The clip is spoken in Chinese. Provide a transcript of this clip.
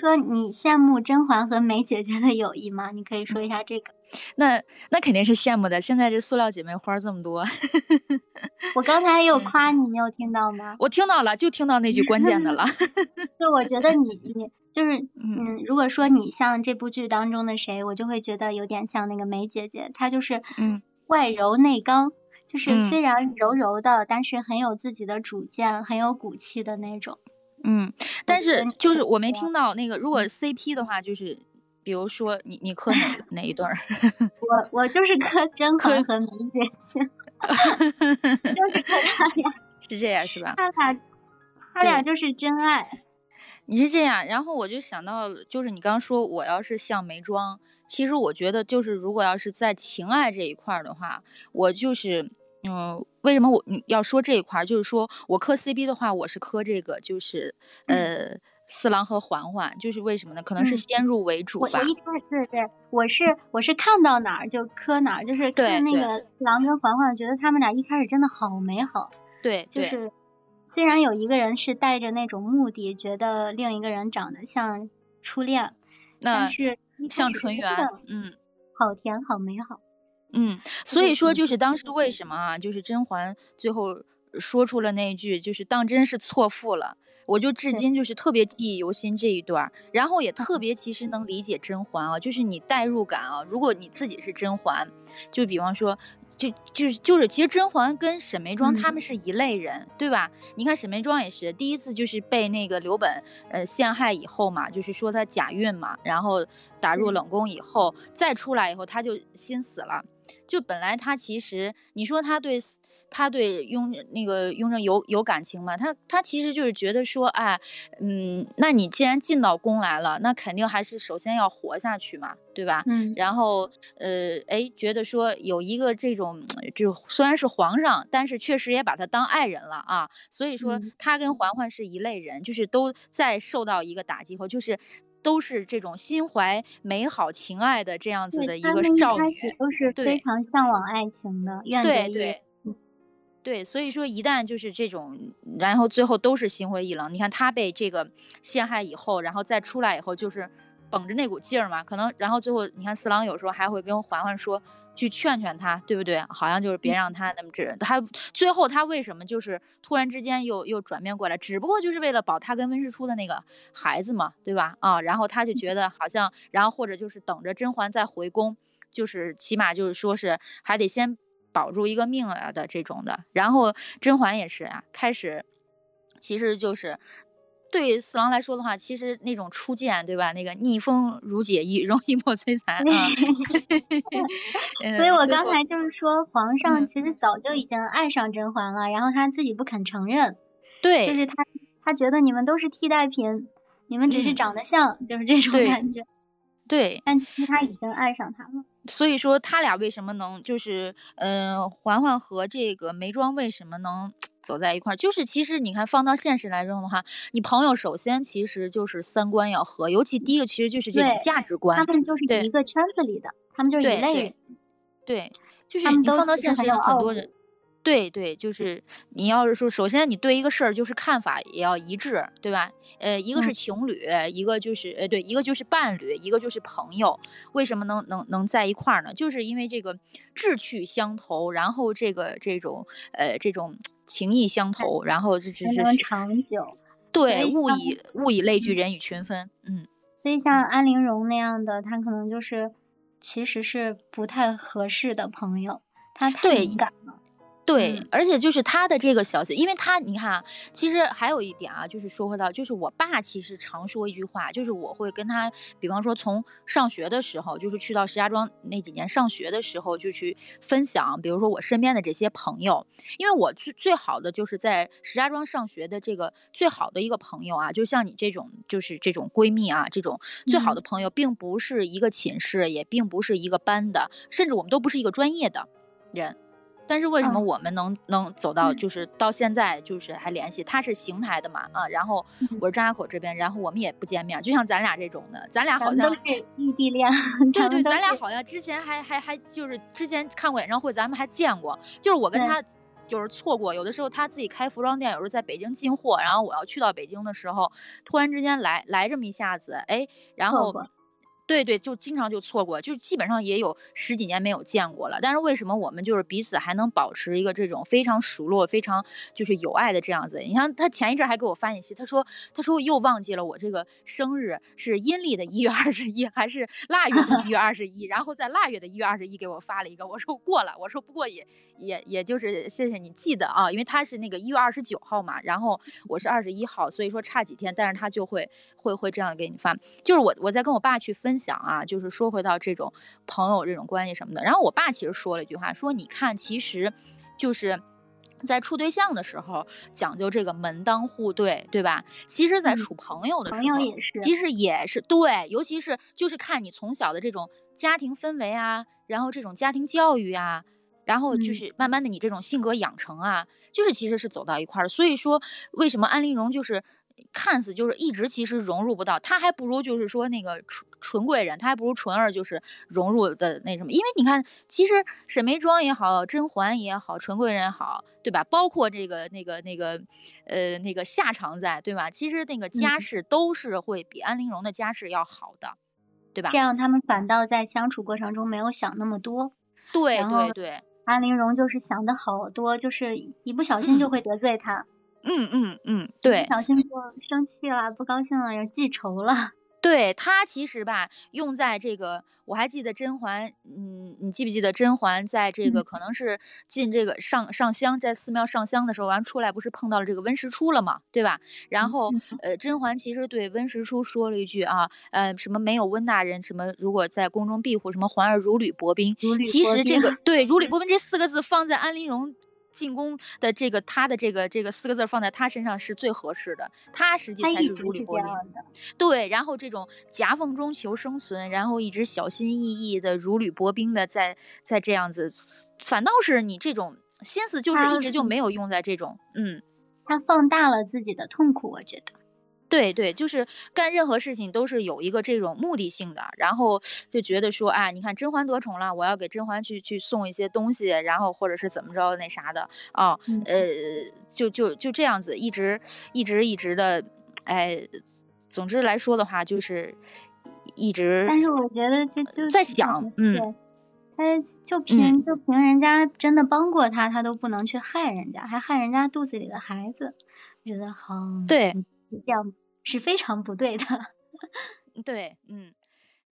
说你羡慕甄嬛和梅姐姐的友谊吗？你可以说一下这个。那那肯定是羡慕的。现在这塑料姐妹花这么多，我刚才有夸你，你有听到吗？我听到了，就听到那句关键的了。就我觉得你你就是嗯，如果说你像这部剧当中的谁，我就会觉得有点像那个梅姐姐，她就是嗯外柔内刚，就是虽然柔柔的，但是很有自己的主见，很有骨气的那种。嗯，但是就是我没听到那个，如果 CP 的话，就是。比如说，你你磕哪 哪一对儿？我我就是磕 甄嬛和明姐姐，就是磕他俩，是这样是吧？他俩他俩就是真爱。你是这样，然后我就想到，就是你刚刚说我要是像眉庄，其实我觉得就是如果要是在情爱这一块儿的话，我就是嗯，为什么我要说这一块儿？就是说我磕 CP 的话，我是磕这个，就是呃。四郎和嬛嬛就是为什么呢？可能是先入为主吧。我一开始对对，我是我是看到哪儿就磕哪儿，就是看那个四郎跟嬛嬛，觉得他们俩一开始真的好美好。对，就是虽然有一个人是带着那种目的，觉得另一个人长得像初恋，但是像纯元，嗯，好甜好美好。嗯，所以说就是当时为什么啊？就是甄嬛最后说出了那句，就是当真是错付了。我就至今就是特别记忆犹新这一段，然后也特别其实能理解甄嬛啊，就是你代入感啊。如果你自己是甄嬛，就比方说，就就就是其实甄嬛跟沈眉庄他们是一类人，对吧？你看沈眉庄也是第一次就是被那个刘本呃陷害以后嘛，就是说她假孕嘛，然后打入冷宫以后再出来以后，她就心死了。就本来他其实，你说他对他对雍那个雍正有有感情吗？他他其实就是觉得说，哎，嗯，那你既然进到宫来了，那肯定还是首先要活下去嘛，对吧？嗯。然后，呃，哎，觉得说有一个这种，就虽然是皇上，但是确实也把他当爱人了啊。所以说，他跟嬛嬛是一类人，就是都在受到一个打击后，就是。都是这种心怀美好情爱的这样子的一个少女，都是非常向往爱情的，愿对对对，所以说一旦就是这种，然后最后都是心灰意冷。你看他被这个陷害以后，然后再出来以后，就是绷着那股劲儿嘛，可能然后最后你看四郎有时候还会跟嬛嬛说。去劝劝他，对不对？好像就是别让他那么治。他最后他为什么就是突然之间又又转变过来？只不过就是为了保他跟温世初的那个孩子嘛，对吧？啊，然后他就觉得好像，然后或者就是等着甄嬛再回宫，就是起码就是说是还得先保住一个命了的这种的。然后甄嬛也是啊，开始其实就是。对四郎来说的话，其实那种初见，对吧？那个逆风如解意，容易莫摧残啊。所以我刚才就是说，皇上其实早就已经爱上甄嬛了，然后他自己不肯承认。对，就是他，他觉得你们都是替代品，你们只是长得像，就是这种感觉。对，但其实他已经爱上他了。所以说他俩为什么能就是，嗯，嬛嬛和这个眉庄为什么能走在一块儿？就是其实你看放到现实来中的话，你朋友首先其实就是三观要合，尤其第一个其实就是这种价值观。他们就是一个圈子里的，他们就是一类人。对，就是你放到现实上，很多人。对对，就是你要是说，首先你对一个事儿就是看法也要一致，对吧？呃，一个是情侣，一个就是呃，对，一个就是伴侣，一个就是朋友。为什么能能能在一块儿呢？就是因为这个志趣相投，然后这个这种呃这种情意相投，然后这这是长久。对，物以物以类聚，人以群分。嗯。所以像安陵容那样的，他可能就是其实是不太合适的朋友，他太敏感了。对，而且就是他的这个小心，因为他你看啊，其实还有一点啊，就是说回到，就是我爸其实常说一句话，就是我会跟他，比方说从上学的时候，就是去到石家庄那几年上学的时候，就去分享，比如说我身边的这些朋友，因为我最最好的就是在石家庄上学的这个最好的一个朋友啊，就像你这种就是这种闺蜜啊，这种最好的朋友，并不是一个寝室，也并不是一个班的，甚至我们都不是一个专业的人。但是为什么我们能能走到就是到现在就是还联系？他是邢台的嘛啊，然后我是张家口这边，然后我们也不见面，就像咱俩这种的，咱俩好像都是异地恋。对对，咱俩好像之前还还还就是之前看过演唱会，咱们还见过。就是我跟他，就是错过。有的时候他自己开服装店，有时候在北京进货，然后我要去到北京的时候，突然之间来来这么一下子，哎，然后。对对，就经常就错过，就基本上也有十几年没有见过了。但是为什么我们就是彼此还能保持一个这种非常熟络、非常就是有爱的这样子？你看他前一阵还给我发信息，他说他说又忘记了我这个生日是阴历的一月二十一还是腊月的一月二十一，然后在腊月的一月二十一给我发了一个，我说过了，我说不过也也也就是谢谢你记得啊，因为他是那个一月二十九号嘛，然后我是二十一号，所以说差几天，但是他就会会会这样给你发，就是我我在跟我爸去分。想啊，就是说回到这种朋友这种关系什么的。然后我爸其实说了一句话，说你看，其实就是在处对象的时候讲究这个门当户对，对吧？其实，在处朋友的时候，其实也是对，尤其是就是看你从小的这种家庭氛围啊，然后这种家庭教育啊，然后就是慢慢的你这种性格养成啊，就是其实是走到一块儿。所以说，为什么安陵容就是？看似就是一直其实融入不到，他还不如就是说那个纯纯贵人，他还不如纯儿就是融入的那什么，因为你看，其实沈眉庄也好，甄嬛也好，纯贵人也好，对吧？包括这个那个那个呃那个夏常在，对吧？其实那个家世都是会比安陵容的家世要好的，对吧？这样他们反倒在相处过程中没有想那么多，对对对，安陵容就是想的好多，就是一不小心就会得罪他。嗯嗯嗯嗯，对，不小心就生气了，不高兴了，要记仇了。对他其实吧，用在这个，我还记得甄嬛，嗯，你记不记得甄嬛在这个可能是进这个上上香，在寺庙上香的时候，完出来不是碰到了这个温实初了嘛，对吧？然后呃，甄嬛其实对温实初说了一句啊，呃，什么没有温大人，什么如果在宫中庇护，什么嬛儿如履薄冰。其实这个对如履薄冰这四个字放在安陵容。进攻的这个他的这个这个四个字放在他身上是最合适的，他实际才是如履薄冰。对，然后这种夹缝中求生存，然后一直小心翼翼的如履薄冰的在在这样子，反倒是你这种心思就是一直就没有用在这种，嗯，他放大了自己的痛苦，我觉得。对对，就是干任何事情都是有一个这种目的性的，然后就觉得说，啊，你看甄嬛得宠了，我要给甄嬛去去送一些东西，然后或者是怎么着那啥的啊，呃，就就就这样子，一直一直一直的，哎，总之来说的话，就是一直。但是我觉得就就在想，嗯，他就凭就凭人家真的帮过他，他都不能去害人家，还害人家肚子里的孩子，觉得好对这样。是非常不对的，对，嗯。